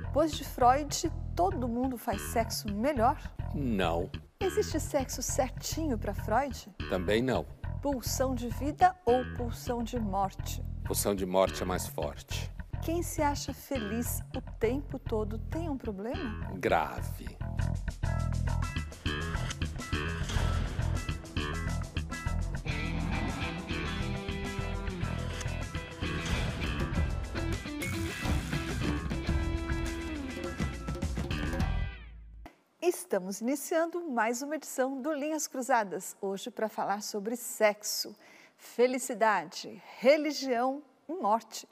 Depois de Freud, todo mundo faz sexo melhor? Não. Existe sexo certinho para Freud? Também não. Pulsão de vida ou pulsão de morte? Pulsão de morte é mais forte. Quem se acha feliz o tempo todo tem um problema? Grave. Estamos iniciando mais uma edição do Linhas Cruzadas, hoje para falar sobre sexo, felicidade, religião e morte.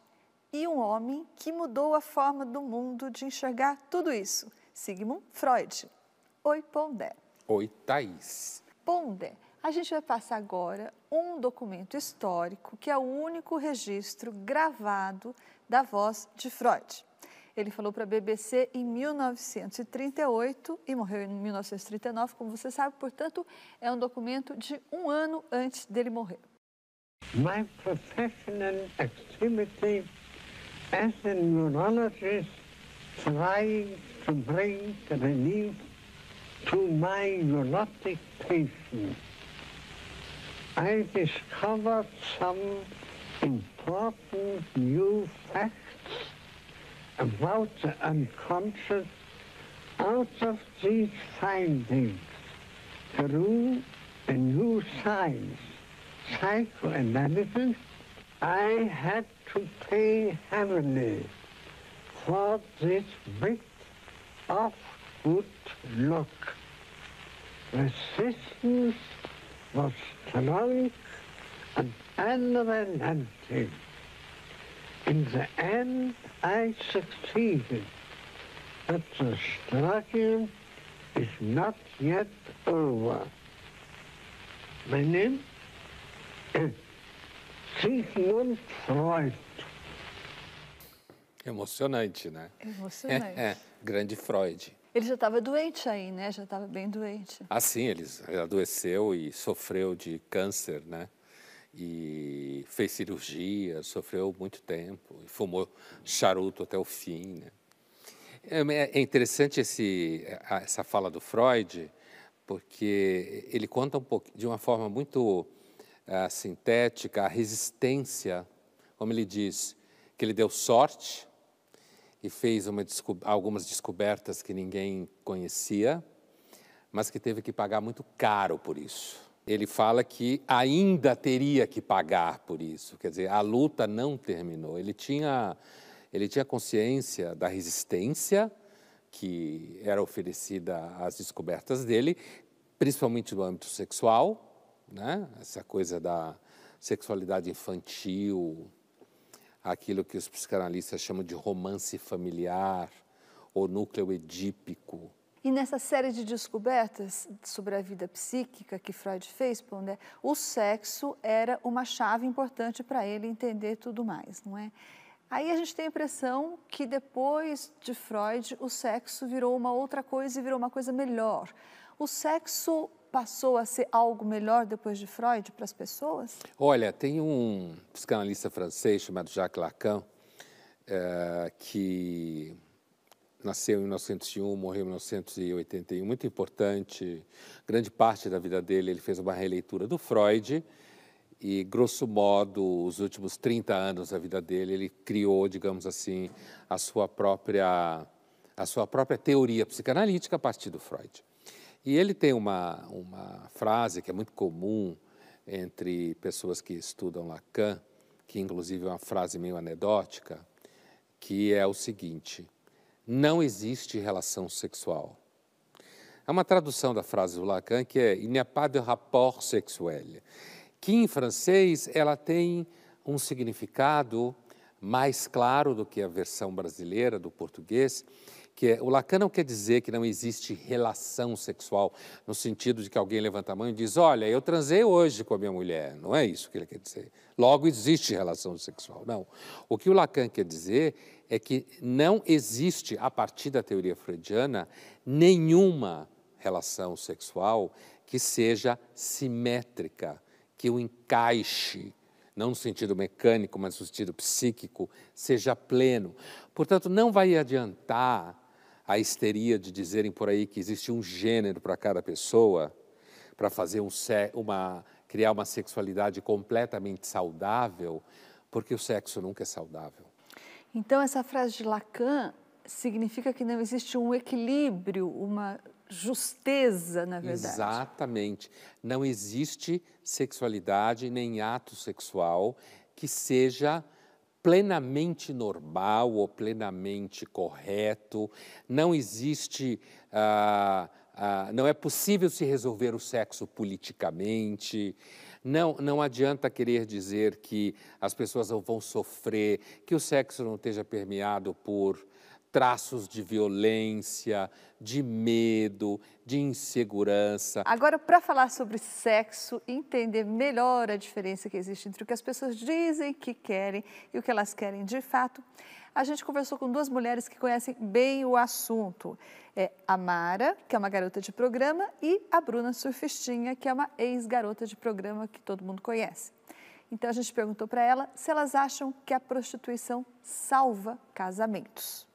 E um homem que mudou a forma do mundo de enxergar tudo isso, Sigmund Freud. Oi, Pondé. Oi, Thaís. Pondé, a gente vai passar agora um documento histórico que é o único registro gravado da voz de Freud. Ele falou para a BBC em 1938 e morreu em 1939, como você sabe, portanto, é um documento de um ano antes dele morrer. My professional activity as a neurologist trying to bring relief to my neurotic patients. I discovered some important new facts about the unconscious out of these findings through a new science, psychoanalysis, I had to pay heavily for this bit of good luck. Resistance was strong and unrelenting. In the end, I succeeded, but the struggle is not yet over. My name is Sigmund Freud. Emocionante, né? Emocionante. É, é, grande Freud. Ele já estava doente aí, né? Já estava bem doente. Assim, ele adoeceu e sofreu de câncer, né? E fez cirurgia, sofreu muito tempo, fumou charuto até o fim. Né? É, é interessante esse, essa fala do Freud, porque ele conta um pouco, de uma forma muito uh, sintética a resistência, como ele diz, que ele deu sorte e fez uma, algumas descobertas que ninguém conhecia, mas que teve que pagar muito caro por isso ele fala que ainda teria que pagar por isso. Quer dizer, a luta não terminou. Ele tinha, ele tinha consciência da resistência que era oferecida às descobertas dele, principalmente no âmbito sexual, né? essa coisa da sexualidade infantil, aquilo que os psicanalistas chamam de romance familiar, ou núcleo edípico, e nessa série de descobertas sobre a vida psíquica que Freud fez, Pondé, o sexo era uma chave importante para ele entender tudo mais, não é? Aí a gente tem a impressão que depois de Freud, o sexo virou uma outra coisa e virou uma coisa melhor. O sexo passou a ser algo melhor depois de Freud para as pessoas? Olha, tem um psicanalista francês chamado Jacques Lacan, é, que nasceu em 1901, morreu em 1981, muito importante. Grande parte da vida dele ele fez uma releitura do Freud e, grosso modo, os últimos 30 anos da vida dele, ele criou, digamos assim, a sua própria a sua própria teoria psicanalítica a partir do Freud. E ele tem uma, uma frase que é muito comum entre pessoas que estudam Lacan, que inclusive é uma frase meio anedótica, que é o seguinte: não existe relação sexual. É uma tradução da frase do Lacan que é Il n'y a pas de rapport sexuel, que em francês ela tem um significado mais claro do que a versão brasileira do português, que é, o Lacan não quer dizer que não existe relação sexual, no sentido de que alguém levanta a mão e diz, olha, eu transei hoje com a minha mulher. Não é isso que ele quer dizer. Logo, existe relação sexual. Não. O que o Lacan quer dizer é que não existe, a partir da teoria freudiana, nenhuma relação sexual que seja simétrica, que o encaixe não no sentido mecânico, mas no sentido psíquico, seja pleno. Portanto, não vai adiantar a histeria de dizerem por aí que existe um gênero para cada pessoa, para fazer um, uma, criar uma sexualidade completamente saudável, porque o sexo nunca é saudável. Então, essa frase de Lacan significa que não existe um equilíbrio, uma justeza, na verdade. Exatamente. Não existe sexualidade nem ato sexual que seja plenamente normal ou plenamente correto. Não existe. Ah, ah, não é possível se resolver o sexo politicamente. Não, não adianta querer dizer que as pessoas não vão sofrer, que o sexo não esteja permeado por traços de violência, de medo, de insegurança. Agora, para falar sobre sexo, entender melhor a diferença que existe entre o que as pessoas dizem que querem e o que elas querem de fato, a gente conversou com duas mulheres que conhecem bem o assunto. É a Mara, que é uma garota de programa, e a Bruna Surfistinha, que é uma ex-garota de programa que todo mundo conhece. Então a gente perguntou para ela se elas acham que a prostituição salva casamentos.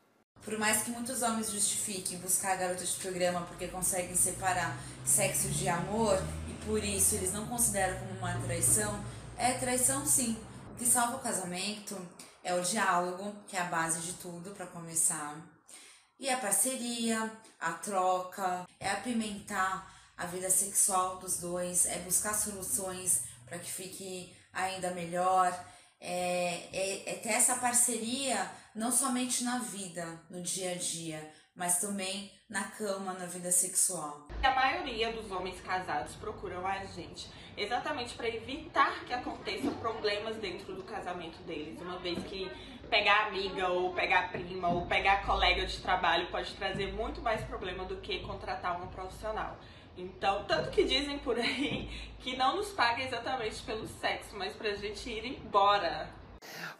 Por mais que muitos homens justifiquem buscar garotas de programa porque conseguem separar sexo de amor e por isso eles não consideram como uma traição, é traição sim. O que salva o casamento é o diálogo, que é a base de tudo para começar. E a parceria, a troca, é apimentar a vida sexual dos dois, é buscar soluções para que fique ainda melhor, é, é, é ter essa parceria não somente na vida, no dia a dia, mas também na cama, na vida sexual. A maioria dos homens casados procuram a gente exatamente para evitar que aconteçam problemas dentro do casamento deles, uma vez que pegar amiga ou pegar prima ou pegar colega de trabalho pode trazer muito mais problema do que contratar uma profissional. Então, tanto que dizem por aí que não nos paga exatamente pelo sexo, mas pra gente ir embora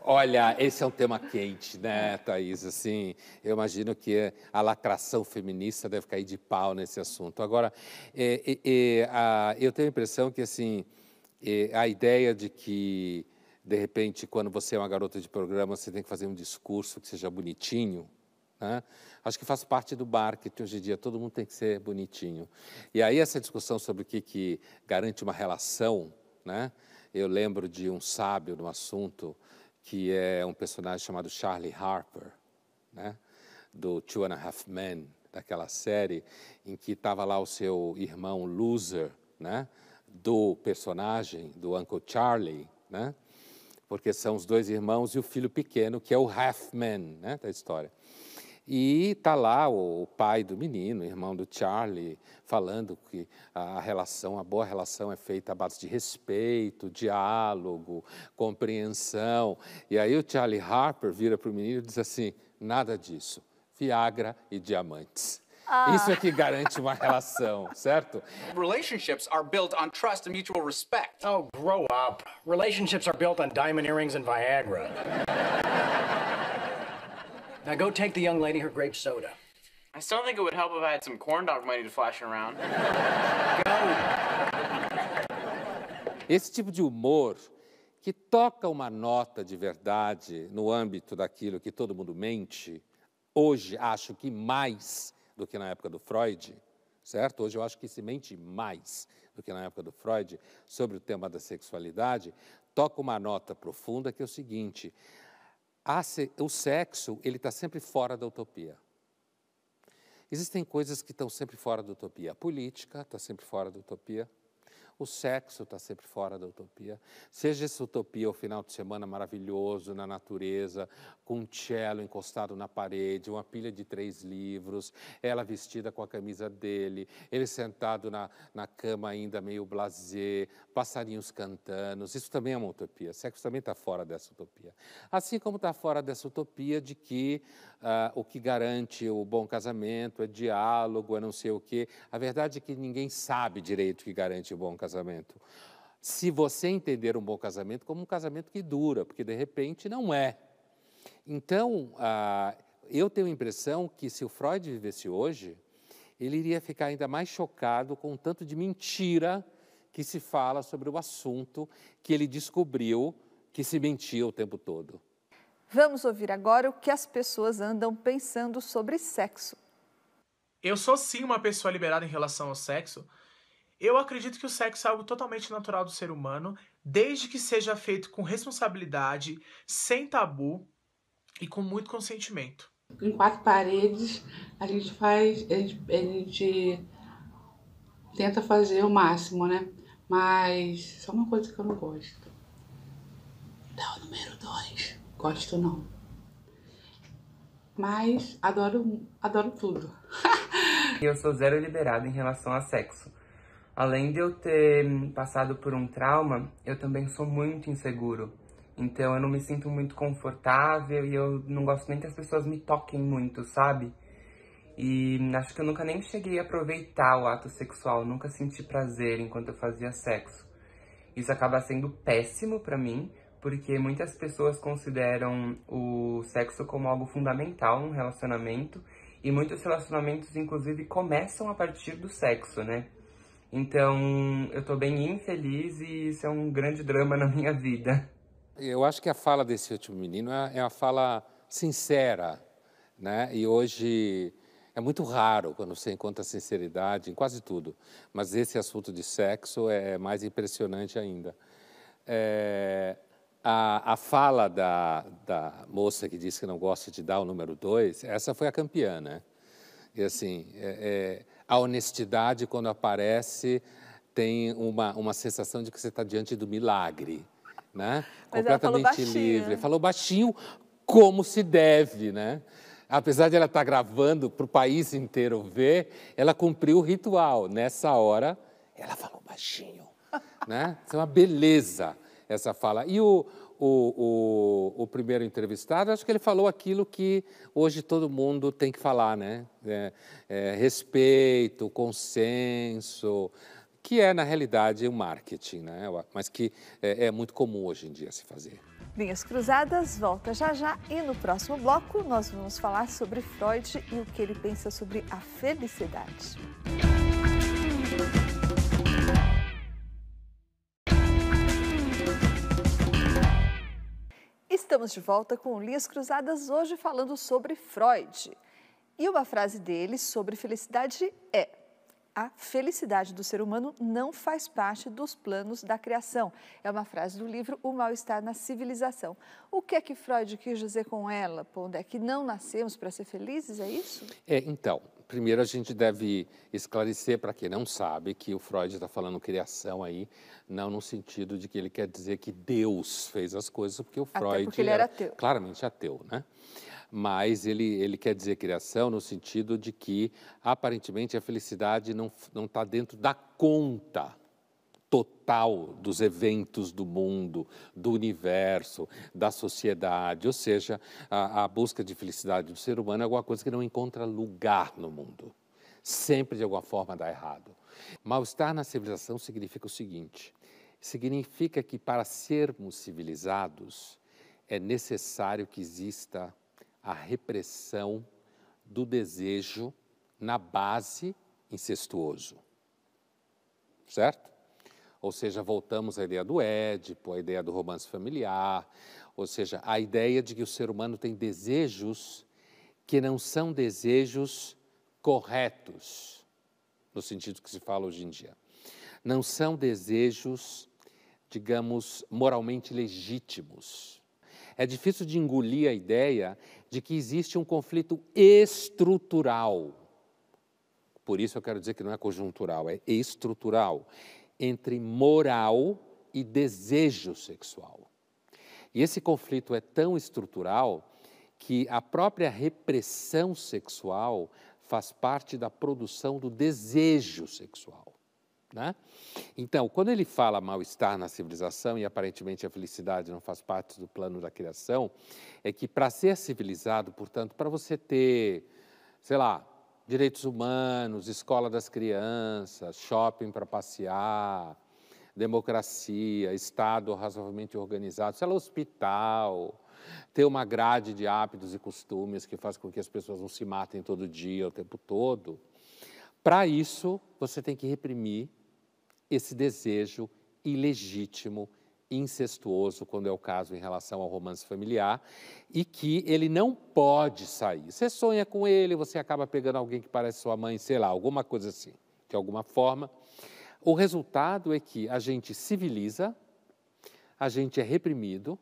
Olha, esse é um tema quente, né, Thaís? Assim, eu imagino que a lacração feminista deve cair de pau nesse assunto. Agora, é, é, é, a, eu tenho a impressão que, assim, é, a ideia de que, de repente, quando você é uma garota de programa, você tem que fazer um discurso que seja bonitinho, né? Acho que faz parte do marketing hoje em dia, todo mundo tem que ser bonitinho. E aí essa discussão sobre o que, que garante uma relação, né? Eu lembro de um sábio no assunto, que é um personagem chamado Charlie Harper, né? do Two and a Half Men, daquela série, em que estava lá o seu irmão loser, né? do personagem, do Uncle Charlie, né? porque são os dois irmãos e o filho pequeno, que é o Half Man né? da história. E está lá o, o, pai do menino, irmão do Charlie, falando que a relação, a boa relação é feita à base de respeito, diálogo, compreensão. E aí o Charlie Harper vira para o menino e diz assim: nada disso, Viagra e diamantes. Ah. Isso é que garante uma relação, certo? Relationships are built on trust and mutual respect. Oh, grow up. Relationships are built on diamond earrings and Viagra. Now go take the young lady her grape soda. I still think it would help if I had some corn dog money to flash around. Go! Esse tipo de humor que toca uma nota de verdade no âmbito daquilo que todo mundo mente, hoje acho que mais do que na época do Freud, certo? Hoje eu acho que se mente mais do que na época do Freud sobre o tema da sexualidade, toca uma nota profunda que é o seguinte: o sexo ele está sempre fora da utopia. Existem coisas que estão sempre fora da utopia. A política está sempre fora da utopia. O sexo está sempre fora da utopia. Seja essa utopia o final de semana maravilhoso na natureza, com um cello encostado na parede, uma pilha de três livros, ela vestida com a camisa dele, ele sentado na, na cama ainda meio blasé, passarinhos cantando. Isso também é uma utopia. Sexo também está fora dessa utopia. Assim como está fora dessa utopia de que uh, o que garante o bom casamento é diálogo, é não sei o quê. A verdade é que ninguém sabe direito o que garante o bom casamento. Se você entender um bom casamento como um casamento que dura, porque de repente não é. Então, uh, eu tenho a impressão que se o Freud vivesse hoje, ele iria ficar ainda mais chocado com o tanto de mentira que se fala sobre o assunto que ele descobriu que se mentia o tempo todo. Vamos ouvir agora o que as pessoas andam pensando sobre sexo. Eu sou sim uma pessoa liberada em relação ao sexo. Eu acredito que o sexo é algo totalmente natural do ser humano, desde que seja feito com responsabilidade, sem tabu e com muito consentimento. Em quatro paredes, a gente faz, a gente, a gente tenta fazer o máximo, né? Mas só uma coisa que eu não gosto. Dá o número dois. Gosto não. Mas adoro, adoro tudo. eu sou zero liberada em relação a sexo. Além de eu ter passado por um trauma, eu também sou muito inseguro. Então eu não me sinto muito confortável e eu não gosto nem que as pessoas me toquem muito, sabe? E acho que eu nunca nem cheguei a aproveitar o ato sexual, nunca senti prazer enquanto eu fazia sexo. Isso acaba sendo péssimo para mim, porque muitas pessoas consideram o sexo como algo fundamental num relacionamento e muitos relacionamentos, inclusive, começam a partir do sexo, né? Então, eu tô bem infeliz e isso é um grande drama na minha vida. Eu acho que a fala desse último menino é, é uma fala sincera, né? E hoje é muito raro quando você encontra sinceridade em quase tudo, mas esse assunto de sexo é mais impressionante ainda. É, a, a, fala da, da, moça que disse que não gosta de dar o número dois, essa foi a campeã, né? E assim, é, é, a honestidade, quando aparece, tem uma, uma sensação de que você está diante do milagre, né? Mas Completamente falou livre. Falou baixinho, como se deve, né? Apesar de ela estar tá gravando para o país inteiro ver, ela cumpriu o ritual. Nessa hora, ela falou baixinho, né? Isso é uma beleza essa fala. E o, o, o, o, primeiro entrevistado, acho que ele falou aquilo que hoje todo mundo tem que falar, né? É, é, respeito, consenso, que é, na realidade, o marketing, né? mas que é, é muito comum hoje em dia se fazer. Linhas Cruzadas volta já já e no próximo bloco nós vamos falar sobre Freud e o que ele pensa sobre a felicidade. Estamos de volta com Linhas Cruzadas, hoje falando sobre Freud. E uma frase dele sobre felicidade é: a felicidade do ser humano não faz parte dos planos da criação. É uma frase do livro O Mal-Estar na Civilização. O que é que Freud quis dizer com ela, Pondé? Que não nascemos para ser felizes, é isso? É, então, primeiro a gente deve esclarecer para quem não sabe que o Freud está falando criação aí, não no sentido de que ele quer dizer que Deus fez as coisas, porque o Freud Até porque ele era ateu. claramente ateu, né? Mas ele, ele quer dizer criação no sentido de que aparentemente a felicidade não está dentro da conta total dos eventos do mundo, do universo, da sociedade. Ou seja, a, a, busca de felicidade do ser humano é alguma coisa que não encontra lugar no mundo. Sempre, de alguma forma, dá errado. Mal-estar na civilização significa o seguinte: significa que para sermos civilizados é necessário que exista a repressão do desejo na base incestuoso. Certo? Ou seja, voltamos à ideia do Édipo, à ideia do romance familiar, ou seja, a ideia de que o ser humano tem desejos que não são desejos corretos, no sentido que se fala hoje em dia. Não são desejos, digamos, moralmente legítimos. É difícil de engolir a ideia de que existe um conflito estrutural. Por isso eu quero dizer que não é conjuntural, é estrutural entre moral e desejo sexual. E esse conflito é tão estrutural que a própria repressão sexual faz parte da produção do desejo sexual. Né? Então, quando ele fala mal-estar na civilização e aparentemente a felicidade não faz parte do plano da criação, é que para ser civilizado, portanto, para você ter, sei lá, direitos humanos, escola das crianças, shopping para passear, democracia, Estado razoavelmente organizado, sei lá, hospital, ter uma grade de hábitos e costumes que faz com que as pessoas não se matem todo dia, o tempo todo. Para isso, você tem que reprimir esse desejo ilegítimo, incestuoso, quando é o caso em relação ao romance familiar, e que ele não pode sair. Você sonha com ele, você acaba pegando alguém que parece sua mãe, sei lá, alguma coisa assim, de alguma forma. O resultado é que a gente civiliza, a gente é reprimido,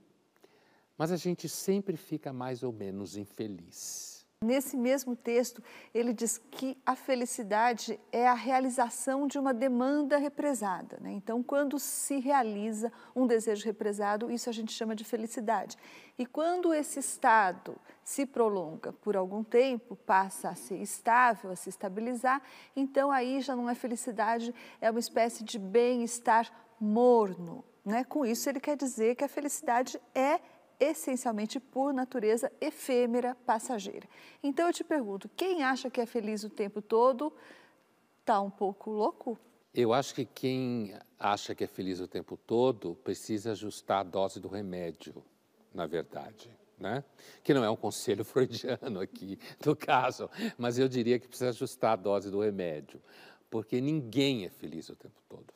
mas a gente sempre fica mais ou menos infeliz. Nesse mesmo texto, ele diz que a felicidade é a realização de uma demanda represada. Né? Então, quando se realiza um desejo represado, isso a gente chama de felicidade. E quando esse estado se prolonga por algum tempo, passa a ser estável, a se estabilizar, então aí já não é felicidade, é uma espécie de bem-estar morno. Né? Com isso, ele quer dizer que a felicidade é essencialmente por natureza efêmera, passageira. Então eu te pergunto, quem acha que é feliz o tempo todo está um pouco louco? Eu acho que quem acha que é feliz o tempo todo precisa ajustar a dose do remédio, na verdade. Né? Que não é um conselho freudiano aqui no caso, mas eu diria que precisa ajustar a dose do remédio, porque ninguém é feliz o tempo todo.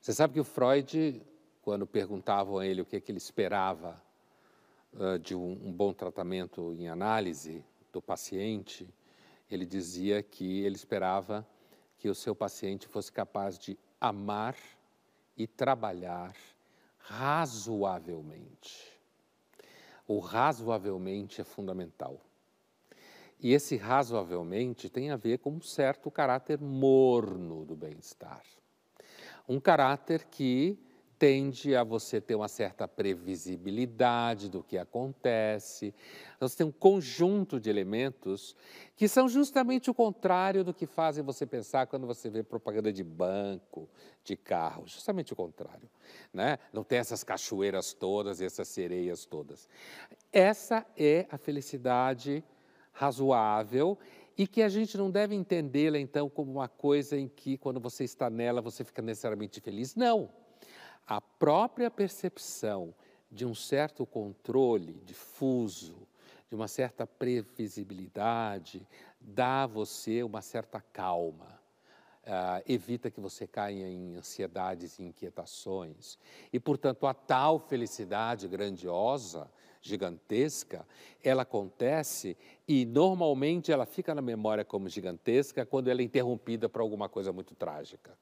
Você sabe que o Freud, quando perguntavam a ele o que, é que ele esperava de um, um bom tratamento em análise do paciente, ele dizia que ele esperava que o seu paciente fosse capaz de amar e trabalhar razoavelmente. O razoavelmente é fundamental. E esse razoavelmente tem a ver com um certo caráter morno do bem-estar. Um caráter que tende a você ter uma certa previsibilidade do que acontece. Você tem um conjunto de elementos que são justamente o contrário do que fazem você pensar quando você vê propaganda de banco, de carro, justamente o contrário. Né? Não tem essas cachoeiras todas, essas sereias todas. Essa é a felicidade razoável e que a gente não deve entendê-la então como uma coisa em que quando você está nela você fica necessariamente feliz. Não a própria percepção de um certo controle difuso, de uma certa previsibilidade, dá a você uma certa calma. Uh, evita que você caia em ansiedades e inquietações. E, portanto, a tal felicidade grandiosa, gigantesca, ela acontece e normalmente ela fica na memória como gigantesca quando ela é interrompida por alguma coisa muito trágica.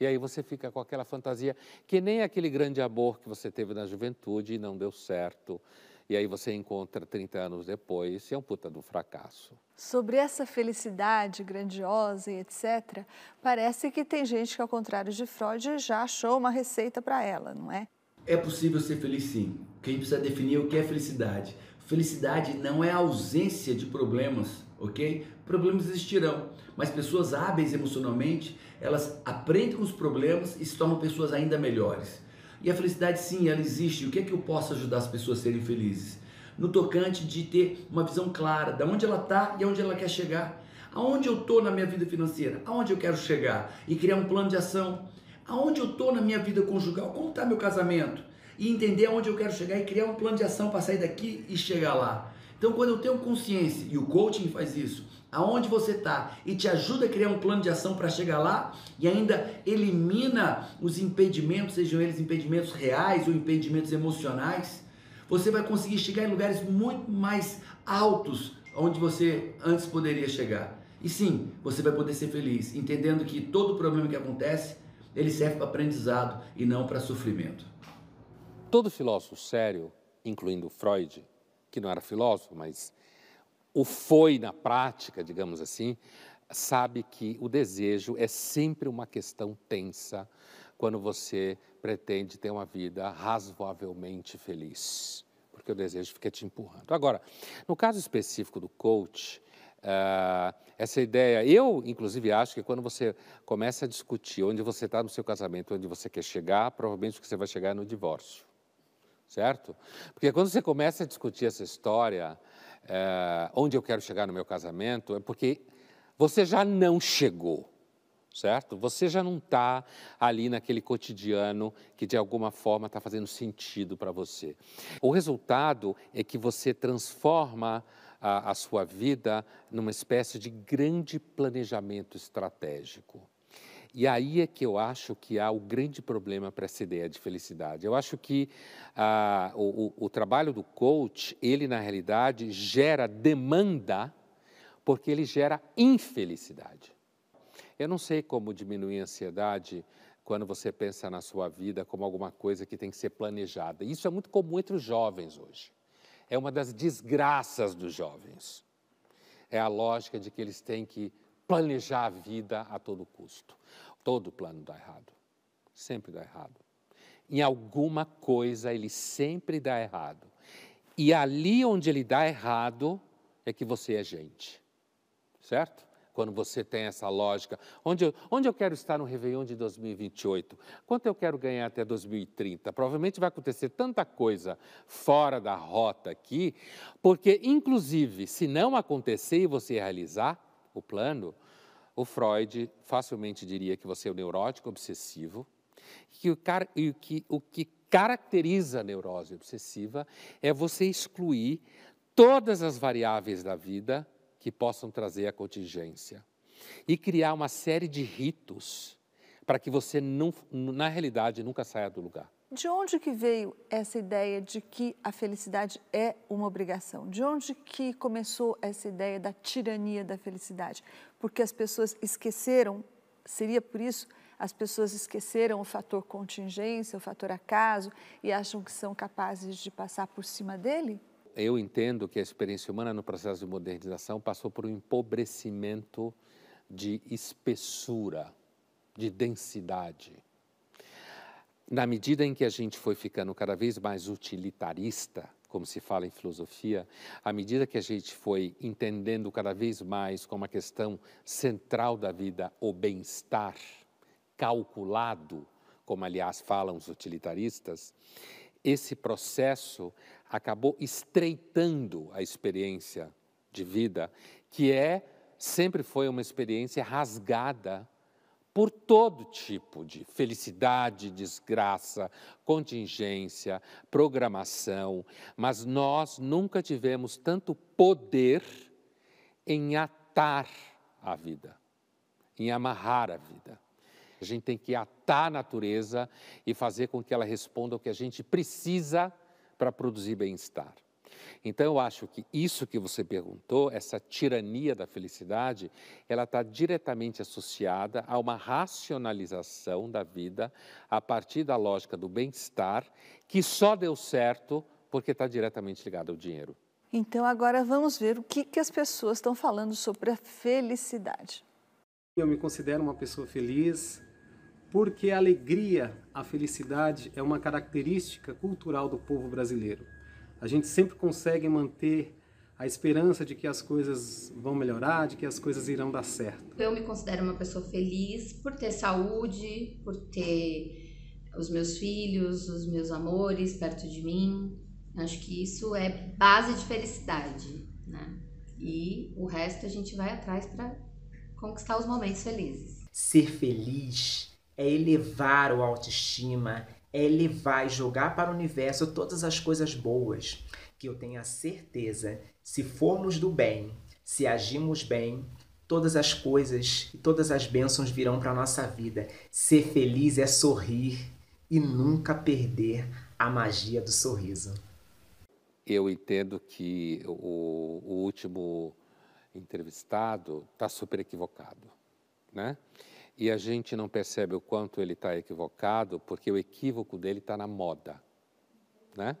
E aí você fica com aquela fantasia que nem aquele grande amor que você teve na juventude e não deu certo. E aí você encontra 30 anos depois e é um puta do fracasso. Sobre essa felicidade grandiosa e etc., parece que tem gente que, ao contrário de Freud, já achou uma receita para ela, não é? É possível ser feliz sim. Quem precisa definir o que é felicidade. Felicidade não é ausência de problemas, ok? Problemas existirão, mas pessoas hábeis emocionalmente elas aprendem com os problemas e se tornam pessoas ainda melhores. E a felicidade, sim, ela existe. O que é que eu posso ajudar as pessoas a serem felizes? No tocante de ter uma visão clara de onde ela está e aonde ela quer chegar. Aonde eu estou na minha vida financeira? Aonde eu quero chegar? E criar um plano de ação. Aonde eu estou na minha vida conjugal? Como está meu casamento? E entender aonde eu quero chegar e criar um plano de ação para sair daqui e chegar lá. Então, quando eu tenho consciência, e o coaching faz isso, aonde você está e te ajuda a criar um plano de ação para chegar lá e ainda elimina os impedimentos, sejam eles impedimentos reais ou impedimentos emocionais, você vai conseguir chegar em lugares muito mais altos onde você antes poderia chegar. E sim, você vai poder ser feliz, entendendo que todo problema que acontece, ele serve para aprendizado e não para sofrimento. Todo filósofo sério, incluindo Freud, que não era filósofo, mas o foi na prática, digamos assim, sabe que o desejo é sempre uma questão tensa quando você pretende ter uma vida razoavelmente feliz, porque o desejo fica te empurrando. Agora, no caso específico do coach, uh, essa ideia, eu inclusive acho que quando você começa a discutir onde você está no seu casamento, onde você quer chegar, provavelmente que você vai chegar no divórcio, certo? Porque quando você começa a discutir essa história, é, onde eu quero chegar no meu casamento, é porque você já não chegou, certo? Você já não está ali naquele cotidiano que de alguma forma está fazendo sentido para você. O resultado é que você transforma a, a sua vida numa espécie de grande planejamento estratégico. E aí é que eu acho que há o grande problema para essa ideia de felicidade. Eu acho que ah, o, o, o trabalho do coach, ele na realidade gera demanda porque ele gera infelicidade. Eu não sei como diminuir a ansiedade quando você pensa na sua vida como alguma coisa que tem que ser planejada. Isso é muito comum entre os jovens hoje. É uma das desgraças dos jovens. É a lógica de que eles têm que planejar a vida a todo custo. Todo plano dá errado. Sempre dá errado. Em alguma coisa ele sempre dá errado. E ali onde ele dá errado é que você é gente. Certo? Quando você tem essa lógica, onde eu, onde eu quero estar no Réveillon de 2028? Quanto eu quero ganhar até 2030? Provavelmente vai acontecer tanta coisa fora da rota aqui, porque, inclusive, se não acontecer e você realizar o plano, o Freud facilmente diria que você é um neurótico obsessivo, que o, e que, o que caracteriza a neurose obsessiva é você excluir todas as variáveis da vida que possam trazer a contingência e criar uma série de ritos para que você, não, na realidade, nunca saia do lugar. De onde que veio essa ideia de que a felicidade é uma obrigação? De onde que começou essa ideia da tirania da felicidade? Porque as pessoas esqueceram, seria por isso, as pessoas esqueceram o fator contingência, o fator acaso e acham que são capazes de passar por cima dele? Eu entendo que a experiência humana no processo de modernização passou por um empobrecimento de espessura, de densidade. Na medida em que a gente foi ficando cada vez mais utilitarista, como se fala em filosofia, à medida que a gente foi entendendo cada vez mais como a questão central da vida o bem-estar calculado, como aliás falam os utilitaristas, esse processo acabou estreitando a experiência de vida, que é sempre foi uma experiência rasgada por todo tipo de felicidade, desgraça, contingência, programação, mas nós nunca tivemos tanto poder em atar a vida, em amarrar a vida. A gente tem que atar a natureza e fazer com que ela responda ao que a gente precisa para produzir bem-estar. Então, eu acho que isso que você perguntou, essa tirania da felicidade, ela está diretamente associada a uma racionalização da vida a partir da lógica do bem-estar, que só deu certo porque está diretamente ligado ao dinheiro. Então, agora vamos ver o que, que as pessoas estão falando sobre a felicidade. Eu me considero uma pessoa feliz porque a alegria, a felicidade é uma característica cultural do povo brasileiro a gente sempre consegue manter a esperança de que as coisas vão melhorar, de que as coisas irão dar certo. Eu me considero uma pessoa feliz por ter saúde, por ter os meus filhos, os meus amores perto de mim. Acho que isso é base de felicidade, né? E o resto a gente vai atrás para conquistar os momentos felizes. Ser feliz é elevar o autoestima, é levar e jogar para o universo todas as coisas boas, que eu tenho a certeza, se formos do bem, se agimos bem, todas as coisas e todas as bênçãos virão para a nossa vida. Ser feliz é sorrir e nunca perder a magia do sorriso. Eu entendo que o, o último entrevistado está super equivocado, né? E a gente não percebe o quanto ele está equivocado, porque o equívoco dele está na moda. Né?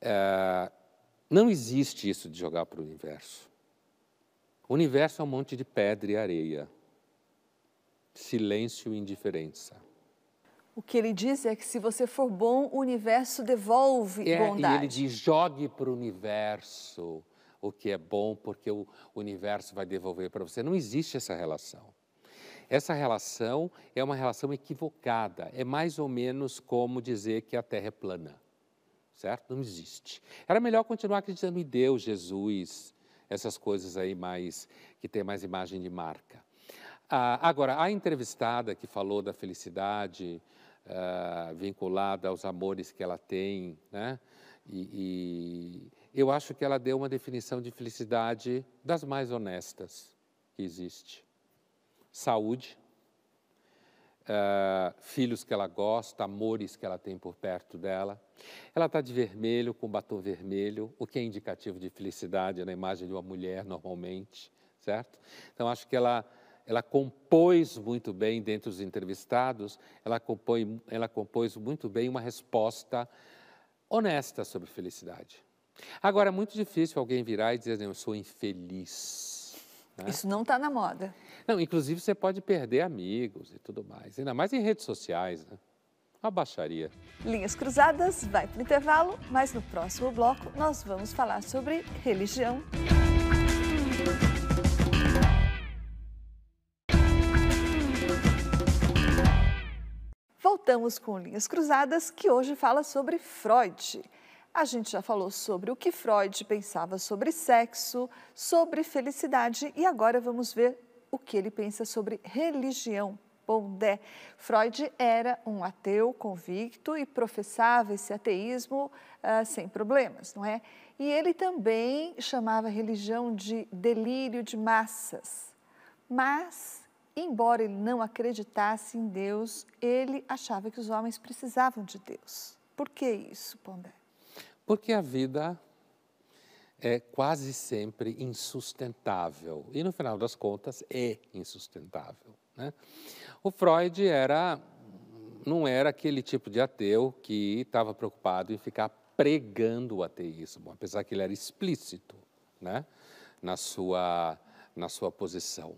É, não existe isso de jogar para o universo. O universo é um monte de pedra e areia, silêncio e indiferença. O que ele diz é que se você for bom, o universo devolve é, bondade. E ele diz: jogue para o universo o que é bom, porque o universo vai devolver para você. Não existe essa relação. Essa relação é uma relação equivocada. É mais ou menos como dizer que a Terra é plana. Certo? Não existe. Era melhor continuar acreditando em Deus, Jesus, essas coisas aí mais que tem mais imagem de marca. Ah, agora, a entrevistada que falou da felicidade ah, vinculada aos amores que ela tem, né? E, e eu acho que ela deu uma definição de felicidade das mais honestas que existe saúde, uh, filhos que ela gosta, amores que ela tem por perto dela. Ela está de vermelho, com batom vermelho, o que é indicativo de felicidade na imagem de uma mulher, normalmente, certo? Então, acho que ela, ela compôs muito bem, dentre os entrevistados, ela, compõe, ela compôs muito bem uma resposta honesta sobre felicidade. Agora, é muito difícil alguém virar e dizer, eu sou infeliz. Né? Isso não está na moda. Não, inclusive você pode perder amigos e tudo mais, ainda mais em redes sociais, né? Uma baixaria. Linhas Cruzadas vai para o intervalo, mas no próximo bloco nós vamos falar sobre religião. Voltamos com Linhas Cruzadas, que hoje fala sobre Freud. A gente já falou sobre o que Freud pensava sobre sexo, sobre felicidade e agora vamos ver o que ele pensa sobre religião. Pondé. Freud era um ateu convicto e professava esse ateísmo uh, sem problemas, não é? E ele também chamava a religião de delírio de massas. Mas, embora ele não acreditasse em Deus, ele achava que os homens precisavam de Deus. Por que isso, Pondé? Porque a vida é quase sempre insustentável e, no final das contas, é insustentável. Né? O Freud era, não era aquele tipo de ateu que estava preocupado em ficar pregando o ateísmo, apesar que ele era explícito né? na, sua, na sua posição.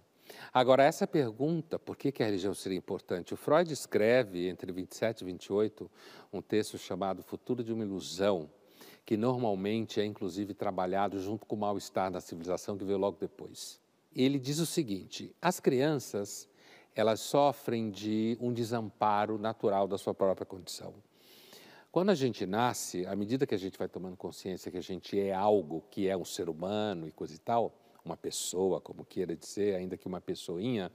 Agora, essa pergunta, por que, que a religião seria importante? O Freud escreve, entre 27 e 28, um texto chamado Futuro de uma Ilusão, que normalmente é inclusive trabalhado junto com o mal-estar da civilização que veio logo depois. Ele diz o seguinte: as crianças elas sofrem de um desamparo natural da sua própria condição. Quando a gente nasce, à medida que a gente vai tomando consciência que a gente é algo que é um ser humano e coisa e tal, uma pessoa, como queira dizer, ainda que uma pessoinha,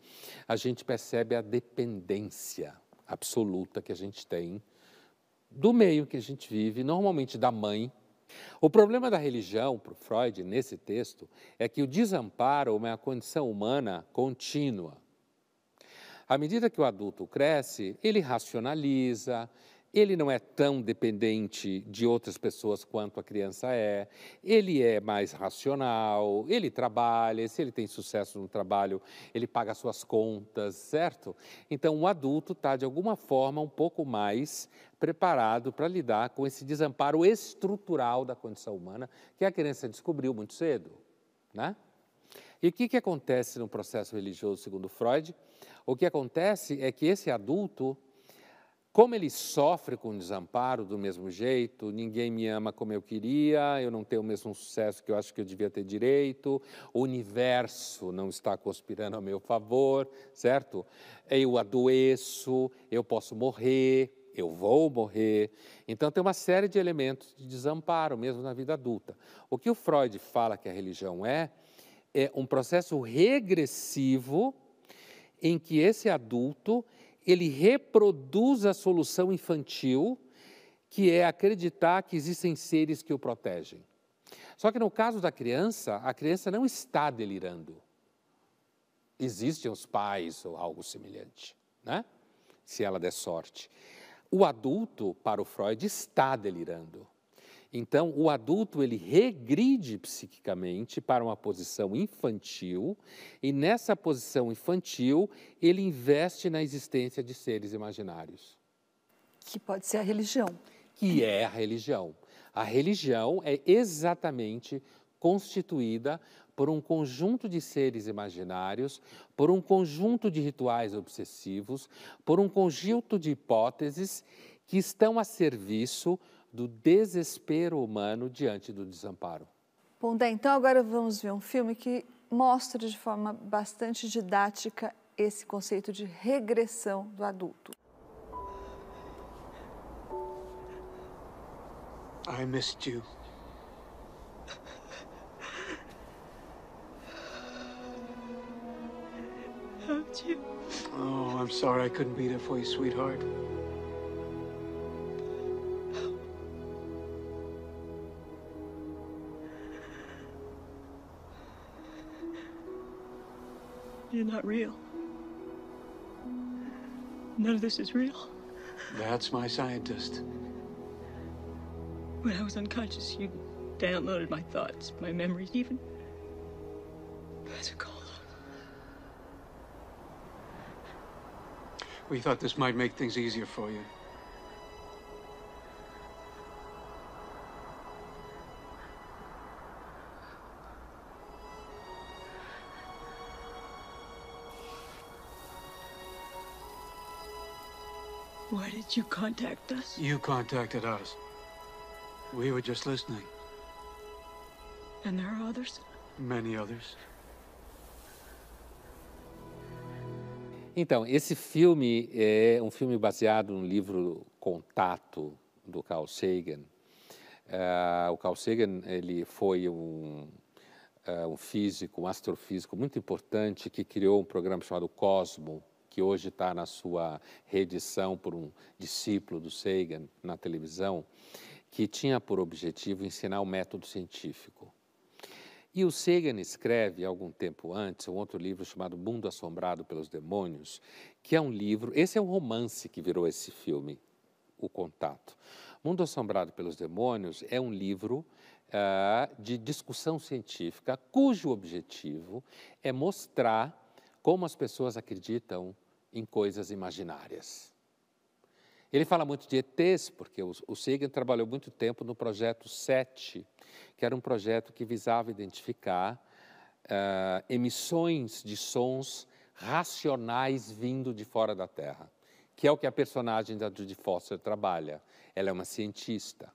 a gente percebe a dependência absoluta que a gente tem do meio que a gente vive, normalmente da mãe, o problema da religião, para Freud, nesse texto, é que o desamparo é uma condição humana contínua. À medida que o adulto cresce, ele racionaliza, ele não é tão dependente de outras pessoas quanto a criança é, ele é mais racional, ele trabalha, se ele tem sucesso no trabalho, ele paga suas contas, certo? Então, o adulto está, de alguma forma, um pouco mais preparado para lidar com esse desamparo estrutural da condição humana que a criança descobriu muito cedo, né? E o que, que acontece no processo religioso, segundo Freud? O que acontece é que esse adulto como ele sofre com o desamparo do mesmo jeito, ninguém me ama como eu queria, eu não tenho o mesmo sucesso que eu acho que eu devia ter direito, o universo não está conspirando a meu favor, certo? Eu adoeço, eu posso morrer, eu vou morrer. Então tem uma série de elementos de desamparo mesmo na vida adulta. O que o Freud fala que a religião é, é um processo regressivo em que esse adulto ele reproduz a solução infantil, que é acreditar que existem seres que o protegem. Só que no caso da criança, a criança não está delirando. Existem os pais ou algo semelhante, né? Se ela der sorte. O adulto, para o Freud, está delirando. Então, o adulto ele regride psiquicamente para uma posição infantil e nessa posição infantil ele investe na existência de seres imaginários. Que pode ser a religião. Que é a religião. A religião é exatamente constituída por um conjunto de seres imaginários, por um conjunto de rituais obsessivos, por um conjunto de hipóteses que estão a serviço do desespero humano diante do desamparo. Bom, então agora vamos ver um filme que mostra de forma bastante didática esse conceito de regressão do adulto. I missed you. How'd you? Oh, I'm sorry I couldn't be there for you, sweetheart. You're not real. None of this is real. That's my scientist. When I was unconscious, you downloaded my thoughts, my memories, even Pensacola. We thought this might make things easier for you. Did you contact us? You contacted us. We were just listening. And there are others? Many others. Então, esse filme é um filme baseado no livro Contato, do Carl Sagan. Uh, o Carl Sagan ele foi um, uh, um físico, um astrofísico muito importante que criou um programa chamado Cosmo, que hoje está na sua reedição por um discípulo do Sagan na televisão, que tinha por objetivo ensinar o método científico. E o Sagan escreve, algum tempo antes, um outro livro chamado Mundo Assombrado pelos Demônios, que é um livro, esse é um romance que virou esse filme, O Contato. Mundo Assombrado pelos Demônios é um livro uh, de discussão científica, cujo objetivo é mostrar como as pessoas acreditam em coisas imaginárias. Ele fala muito de ETs, porque o, o Sagan trabalhou muito tempo no projeto SET, que era um projeto que visava identificar uh, emissões de sons racionais vindo de fora da Terra, que é o que a personagem da Judy Foster trabalha. Ela é uma cientista.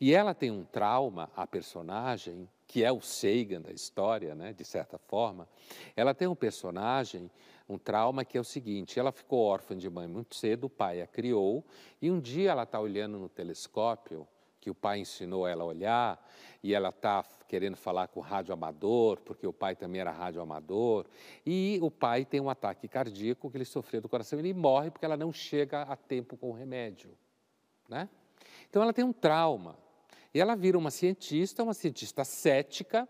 E ela tem um trauma, a personagem, que é o Sagan da história, né, de certa forma. Ela tem um personagem, um trauma que é o seguinte: ela ficou órfã de mãe muito cedo, o pai a criou, e um dia ela está olhando no telescópio que o pai ensinou ela a olhar, e ela está querendo falar com o rádio amador, porque o pai também era rádio amador, e o pai tem um ataque cardíaco que ele sofreu do coração, e ele morre porque ela não chega a tempo com o remédio, né? Então ela tem um trauma, e ela vira uma cientista, uma cientista cética,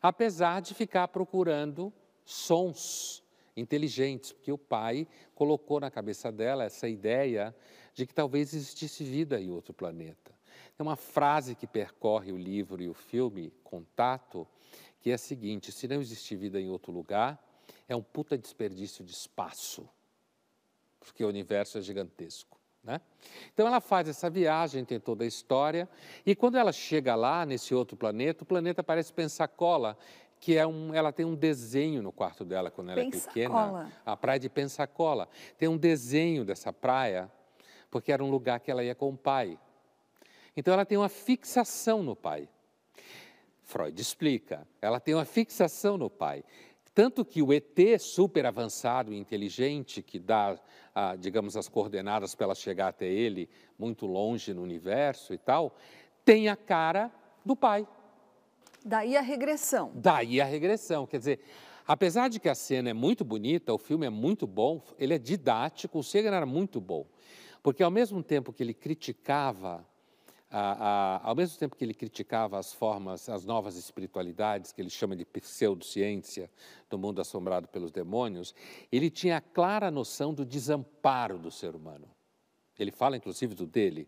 apesar de ficar procurando sons inteligentes, porque o pai colocou na cabeça dela essa ideia de que talvez existisse vida em outro planeta. Tem uma frase que percorre o livro e o filme, Contato, que é a seguinte: se não existir vida em outro lugar, é um puta desperdício de espaço, porque o universo é gigantesco. Né? Então ela faz essa viagem, tem toda a história, e quando ela chega lá, nesse outro planeta, o planeta parece Pensacola, que é um, ela tem um desenho no quarto dela quando ela Pensacola. é pequena, a praia de Pensacola. Tem um desenho dessa praia, porque era um lugar que ela ia com o pai. Então ela tem uma fixação no pai. Freud explica, ela tem uma fixação no pai. Tanto que o ET super avançado e inteligente, que dá, ah, digamos, as coordenadas para ela chegar até ele, muito longe no universo e tal, tem a cara do pai. Daí a regressão. Daí a regressão. Quer dizer, apesar de que a cena é muito bonita, o filme é muito bom, ele é didático, o Sagan era muito bom. Porque ao mesmo tempo que ele criticava ao mesmo tempo que ele criticava as formas, as novas espiritualidades, que ele chama de pseudociência, do mundo assombrado pelos demônios, ele tinha a clara noção do desamparo do ser humano. Ele fala, inclusive, do dele,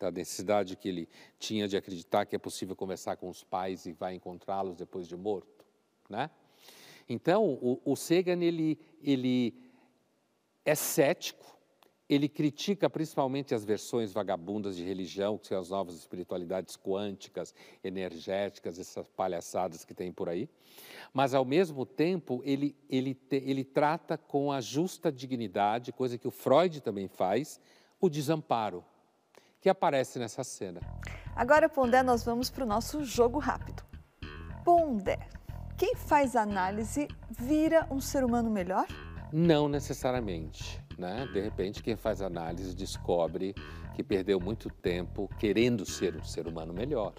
da necessidade que ele tinha de acreditar que é possível conversar com os pais e vai encontrá-los depois de morto, né? Então, o, o Sagan, ele, ele é cético, ele critica principalmente as versões vagabundas de religião, que são as novas espiritualidades quânticas, energéticas, essas palhaçadas que tem por aí. Mas, ao mesmo tempo, ele, ele, te, ele trata com a justa dignidade, coisa que o Freud também faz, o desamparo, que aparece nessa cena. Agora, Pondé, nós vamos para o nosso jogo rápido. Pondé, quem faz análise vira um ser humano melhor? Não necessariamente. Né? De repente, quem faz análise descobre que perdeu muito tempo querendo ser um ser humano melhor.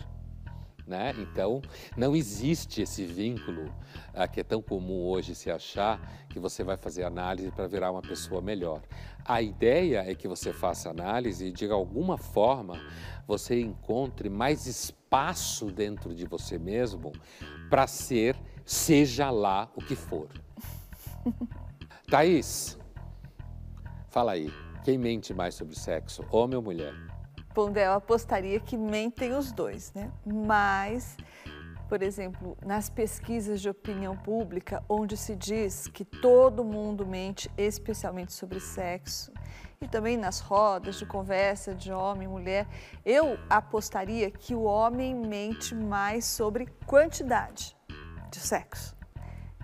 Né? Então, não existe esse vínculo ah, que é tão comum hoje se achar que você vai fazer análise para virar uma pessoa melhor. A ideia é que você faça análise e, de alguma forma, você encontre mais espaço dentro de você mesmo para ser, seja lá o que for. Thaís, Fala aí, quem mente mais sobre sexo, homem ou mulher? Pondé, eu apostaria que mentem os dois, né? Mas, por exemplo, nas pesquisas de opinião pública, onde se diz que todo mundo mente, especialmente sobre sexo, e também nas rodas de conversa de homem e mulher, eu apostaria que o homem mente mais sobre quantidade de sexo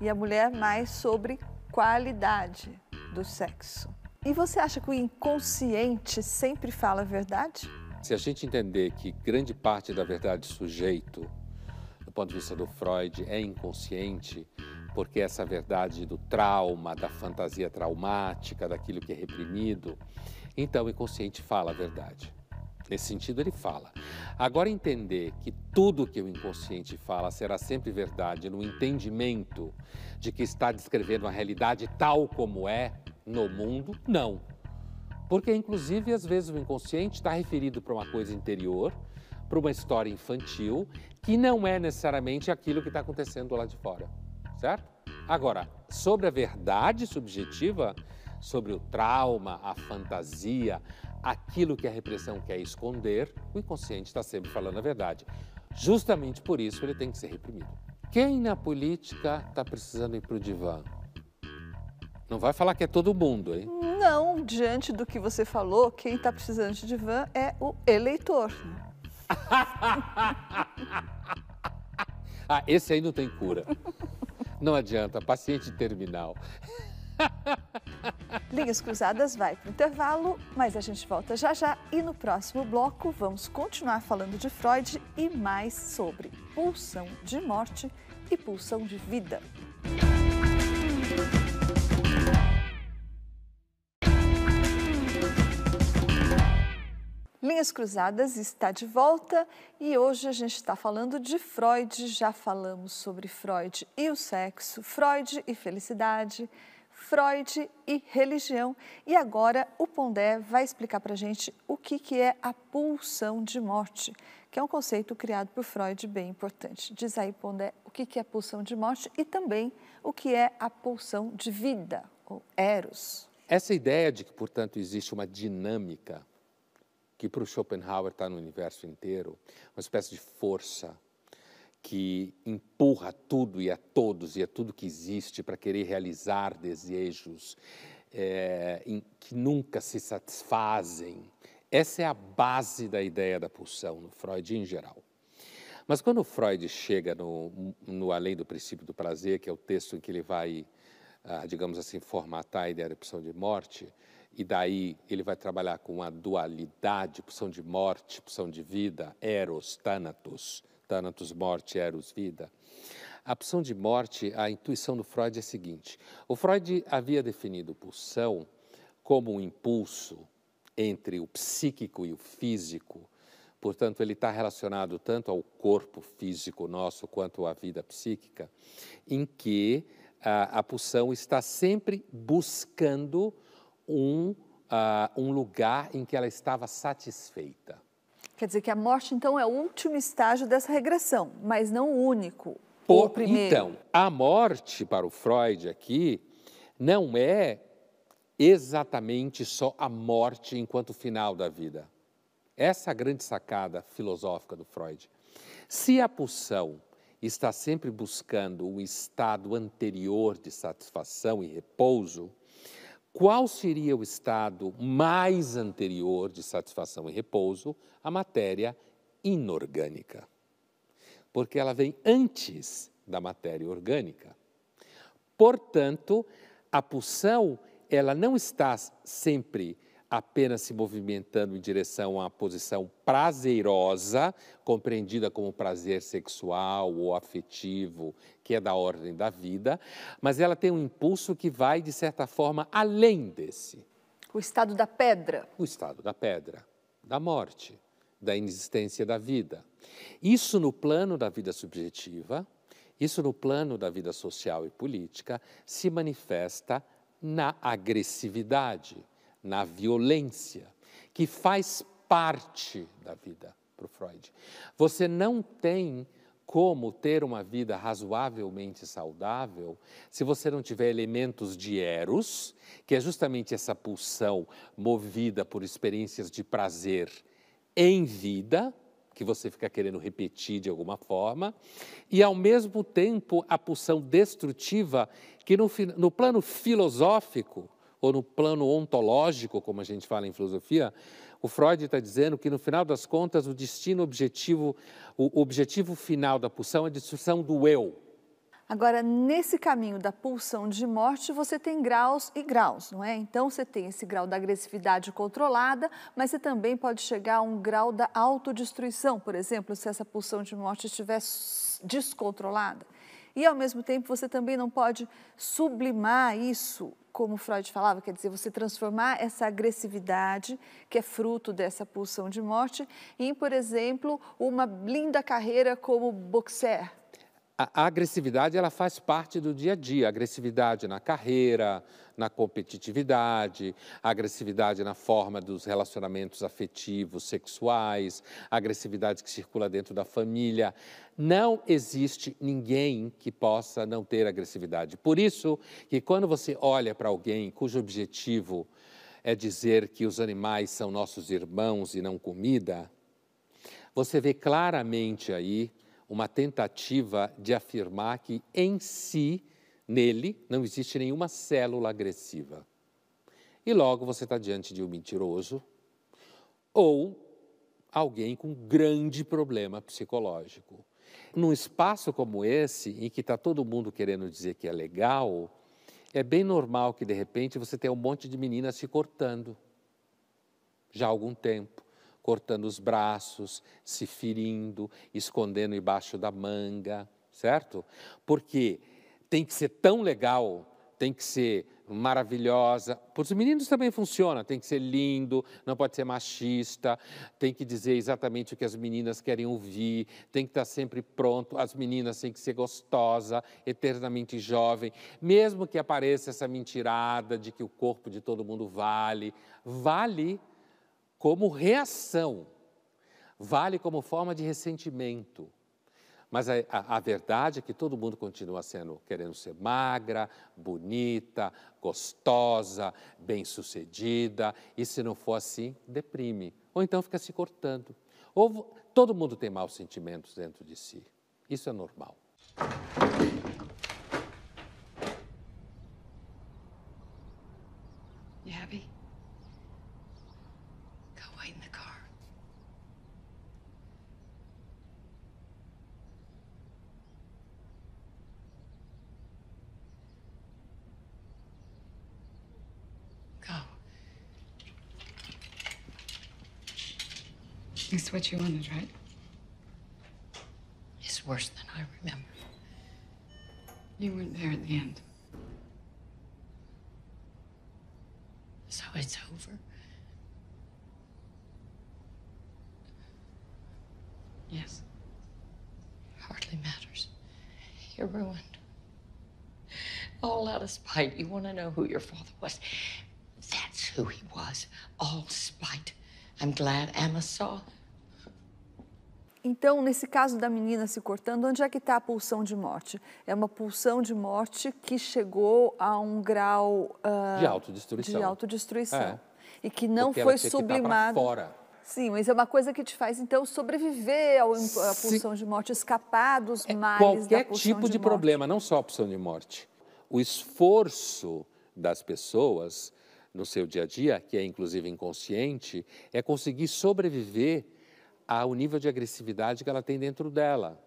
e a mulher mais sobre qualidade do sexo. E você acha que o inconsciente sempre fala a verdade? Se a gente entender que grande parte da verdade do sujeito, do ponto de vista do Freud, é inconsciente, porque essa verdade do trauma, da fantasia traumática, daquilo que é reprimido, então o inconsciente fala a verdade. Nesse sentido, ele fala. Agora, entender que tudo que o inconsciente fala será sempre verdade, no entendimento de que está descrevendo a realidade tal como é, no mundo, não. Porque, inclusive, às vezes o inconsciente está referido para uma coisa interior, para uma história infantil, que não é necessariamente aquilo que está acontecendo lá de fora, certo? Agora, sobre a verdade subjetiva, sobre o trauma, a fantasia, aquilo que a repressão quer esconder, o inconsciente está sempre falando a verdade. Justamente por isso ele tem que ser reprimido. Quem na política está precisando ir para o divã? Não vai falar que é todo mundo, hein? Não, diante do que você falou, quem está precisando de divã é o eleitor. ah, esse aí não tem cura. Não adianta, paciente terminal. Linhas Cruzadas vai para o intervalo, mas a gente volta já já e no próximo bloco vamos continuar falando de Freud e mais sobre pulsão de morte e pulsão de vida. Linhas Cruzadas está de volta e hoje a gente está falando de Freud. Já falamos sobre Freud e o sexo, Freud e felicidade, Freud e religião. E agora o Pondé vai explicar para a gente o que, que é a pulsão de morte, que é um conceito criado por Freud bem importante. Diz aí, Pondé, o que, que é a pulsão de morte e também o que é a pulsão de vida, ou eros. Essa ideia de que, portanto, existe uma dinâmica que para o Schopenhauer está no universo inteiro, uma espécie de força que empurra tudo e a todos e a tudo que existe para querer realizar desejos é, em, que nunca se satisfazem. Essa é a base da ideia da pulsão no Freud em geral. Mas quando Freud chega no, no Além do Princípio do Prazer, que é o texto em que ele vai, ah, digamos assim, formatar a ideia da pulsão de morte, e daí ele vai trabalhar com a dualidade, pulsão de morte, pulsão de vida, eros, thanatos, thanatos, morte, eros, vida. A pulsão de morte, a intuição do Freud é a seguinte: o Freud havia definido pulsão como um impulso entre o psíquico e o físico, portanto, ele está relacionado tanto ao corpo físico nosso quanto à vida psíquica, em que a, a pulsão está sempre buscando um, uh, um lugar em que ela estava satisfeita. Quer dizer que a morte, então, é o último estágio dessa regressão, mas não o único. o primeiro. Então, a morte, para o Freud aqui, não é exatamente só a morte enquanto final da vida. Essa é a grande sacada filosófica do Freud. Se a pulsão está sempre buscando um estado anterior de satisfação e repouso, qual seria o estado mais anterior de satisfação e repouso? A matéria inorgânica. Porque ela vem antes da matéria orgânica. Portanto, a pulsão, ela não está sempre apenas se movimentando em direção a uma posição prazerosa, compreendida como prazer sexual ou afetivo, que é da ordem da vida, mas ela tem um impulso que vai, de certa forma, além desse. O estado da pedra. O estado da pedra, da morte, da inexistência da vida. Isso no plano da vida subjetiva, isso no plano da vida social e política, se manifesta na agressividade na violência, que faz parte da vida para o Freud. Você não tem como ter uma vida razoavelmente saudável se você não tiver elementos de eros, que é justamente essa pulsão movida por experiências de prazer em vida, que você fica querendo repetir de alguma forma, e ao mesmo tempo a pulsão destrutiva, que no, no plano filosófico, ou no plano ontológico, como a gente fala em filosofia, o Freud está dizendo que, no final das contas, o destino objetivo, o objetivo final da pulsão é a destruição do eu. Agora, nesse caminho da pulsão de morte, você tem graus e graus, não é? Então, você tem esse grau da agressividade controlada, mas você também pode chegar a um grau da autodestruição, por exemplo, se essa pulsão de morte estiver descontrolada. E, ao mesmo tempo, você também não pode sublimar isso, como Freud falava, quer dizer, você transformar essa agressividade, que é fruto dessa pulsão de morte, em, por exemplo, uma linda carreira como boxer, a, agressividade ela faz parte do dia a dia, agressividade na carreira, na competitividade, agressividade na forma dos relacionamentos afetivos, sexuais, agressividade que circula dentro da família. Não existe ninguém que possa não ter agressividade. Por isso que quando você olha para alguém cujo objetivo é dizer que os animais são nossos irmãos e não comida, você vê claramente aí uma tentativa de afirmar que em si, nele, não existe nenhuma célula agressiva. E logo você está diante de um mentiroso ou alguém com grande problema psicológico. Num espaço como esse, em que está todo mundo querendo dizer que é legal, é bem normal que de repente você tenha um monte de meninas se cortando já há algum tempo cortando os braços, se ferindo, escondendo embaixo da manga, certo? Porque tem que ser tão legal, tem que ser maravilhosa. Para os meninos também funciona, tem que ser lindo, não pode ser machista, tem que dizer exatamente o que as meninas querem ouvir, tem que estar sempre pronto, as meninas têm que ser gostosa, eternamente jovem, mesmo que apareça essa mentirada de que o corpo de todo mundo vale, vale como reação, vale como forma de ressentimento. Mas a, a, a, verdade é que todo mundo continua sendo, querendo ser magra, bonita, gostosa, bem-sucedida, e se não for assim, deprime. Ou então fica se cortando. Ou todo mundo tem maus sentimentos dentro de si. Isso é normal. It's what you wanted, right? It's worse than I remember. You weren't there at the end. So it's over? Yes. Hardly matters. You're ruined. All out of spite. You want to know who your father was. Who he was. All spite. I'm glad Emma saw. Então, nesse caso da menina se cortando, onde é que está a pulsão de morte? É uma pulsão de morte que chegou a um grau uh, de autodestruição. De autodestruição. É. E que não Porque foi sublimada. fora. Sim, mas é uma coisa que te faz, então, sobreviver à pulsão de morte, escapar dos é males Qualquer da pulsão tipo de, de problema, não só a pulsão de morte. O esforço das pessoas no seu dia a dia, que é inclusive inconsciente, é conseguir sobreviver ao nível de agressividade que ela tem dentro dela.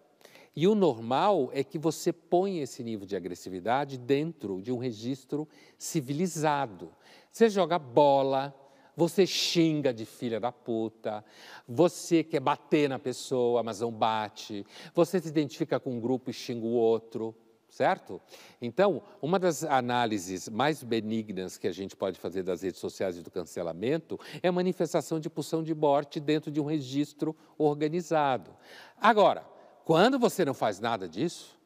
E o normal é que você põe esse nível de agressividade dentro de um registro civilizado. Você joga bola, você xinga de filha da puta, você quer bater na pessoa, mas não bate, você se identifica com um grupo e xinga o outro certo? Então, uma das análises mais benignas que a gente pode fazer das redes sociais e do cancelamento é a manifestação de pulsão de morte dentro de um registro organizado. Agora, quando você não faz nada disso,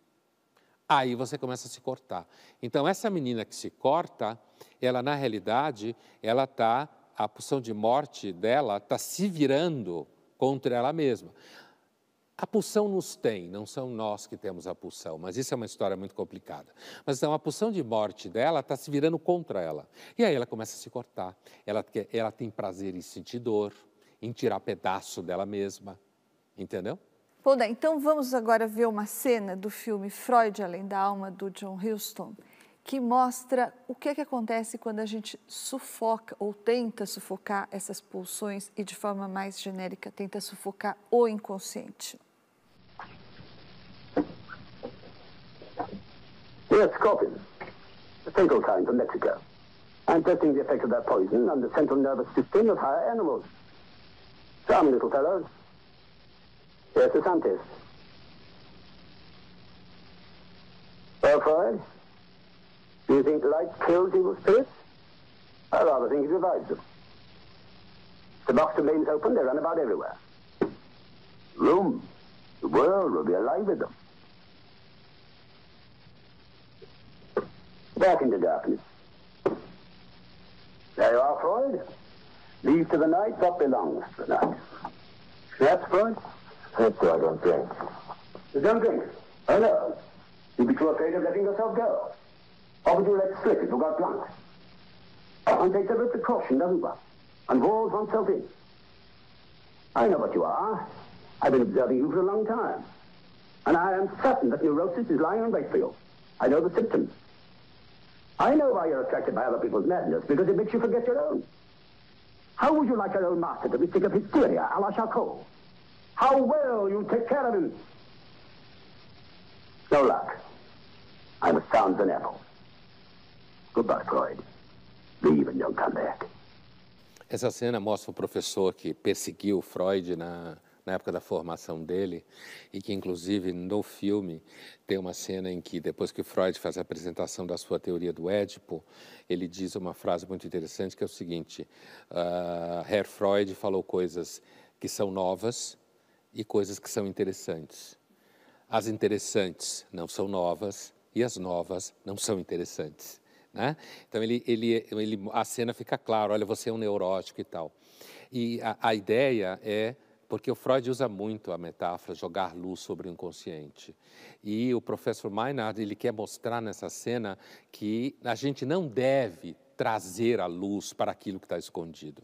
aí você começa a se cortar. Então, essa menina que se corta, ela na realidade, ela está, a pulsão de morte dela está se virando contra ela mesma. A pulsão nos tem, não são nós que temos a pulsão, mas isso é uma história muito complicada. Mas então a pulsão de morte dela está se virando contra ela. E aí ela começa a se cortar. Ela, ela tem prazer em sentir dor, em tirar pedaço dela mesma. Entendeu? Bom, então vamos agora ver uma cena do filme Freud, Além da Alma, do John Huston, que mostra o que, é que acontece quando a gente sufoca ou tenta sufocar essas pulsões e, de forma mais genérica, tenta sufocar o inconsciente. Yes, scorpions. A fatal kind from Mexico. I'm testing the effect of that poison on the central nervous system of higher animals. Some little fellows. Yes, the sun. Well, Freud, do you think light kills evil spirits? I rather think it revives them. The box remains open, they run about everywhere. Room, the world will be alive with them. Back into darkness. There you are, Freud. Leave to the night what belongs to the night. Snaps, Freud? That's so I don't drink. You don't drink? Oh, no. You'd be too afraid of letting yourself go. Or would you let slip if you got drunk? One takes every precaution, doesn't one? And walls oneself in. I know what you are. I've been observing you for a long time. And I am certain that neurosis is lying in wait for you. I know the symptoms. I know why you're attracted by other people's madness, because it makes you forget your own. How would you like your own master to be sick of hysteria, a la Charcot? How well you take care of him. No luck. I'm as sound as an apple. Goodbye, Freud. Leave and don't come back. Essa cena mostra o professor que perseguiu Freud na, na época da formação dele e que, inclusive, no filme tem uma cena em que, depois que Freud faz a apresentação da sua teoria do Édipo, ele diz uma frase muito interessante que é o seguinte: uh, Herr Freud falou coisas que são novas e coisas que são interessantes. As interessantes não são novas e as novas não são interessantes. Né? Então ele, ele, ele, a cena fica clara, olha, você é um neurótico e tal. E a, a ideia é porque o Freud usa muito a metáfora jogar luz sobre o inconsciente. E o professor Meinhard, ele quer mostrar nessa cena que a gente não deve trazer a luz para aquilo que está escondido.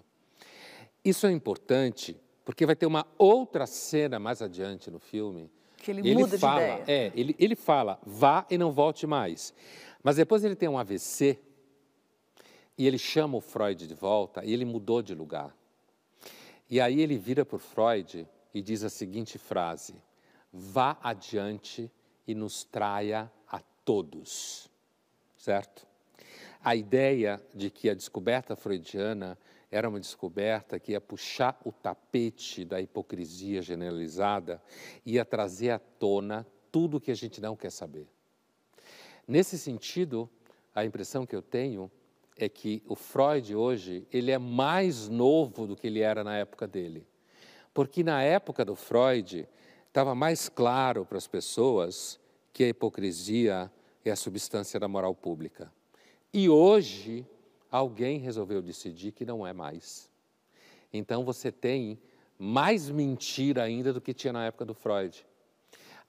Isso é importante porque vai ter uma outra cena mais adiante no filme. Que ele, ele muda fala, de ideia. É, ele, ele fala, vá e não volte mais. Mas depois ele tem um AVC e ele chama o Freud de volta e ele mudou de lugar. E aí ele vira para Freud e diz a seguinte frase: vá adiante e nos traia a todos. Certo? A ideia de que a descoberta freudiana era uma descoberta que ia puxar o tapete da hipocrisia generalizada, ia trazer à tona tudo o que a gente não quer saber. Nesse sentido, a impressão que eu tenho é que o Freud hoje ele é mais novo do que ele era na época dele. Porque na época do Freud estava mais claro para as pessoas que a hipocrisia é a substância da moral pública. E hoje alguém resolveu decidir que não é mais. Então você tem mais mentira ainda do que tinha na época do Freud.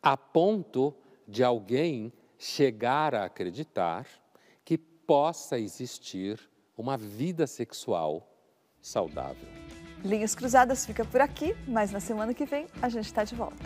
A ponto de alguém chegar a acreditar possa existir uma vida sexual saudável. Linhas Cruzadas fica por aqui, mas na semana que vem a gente está de volta.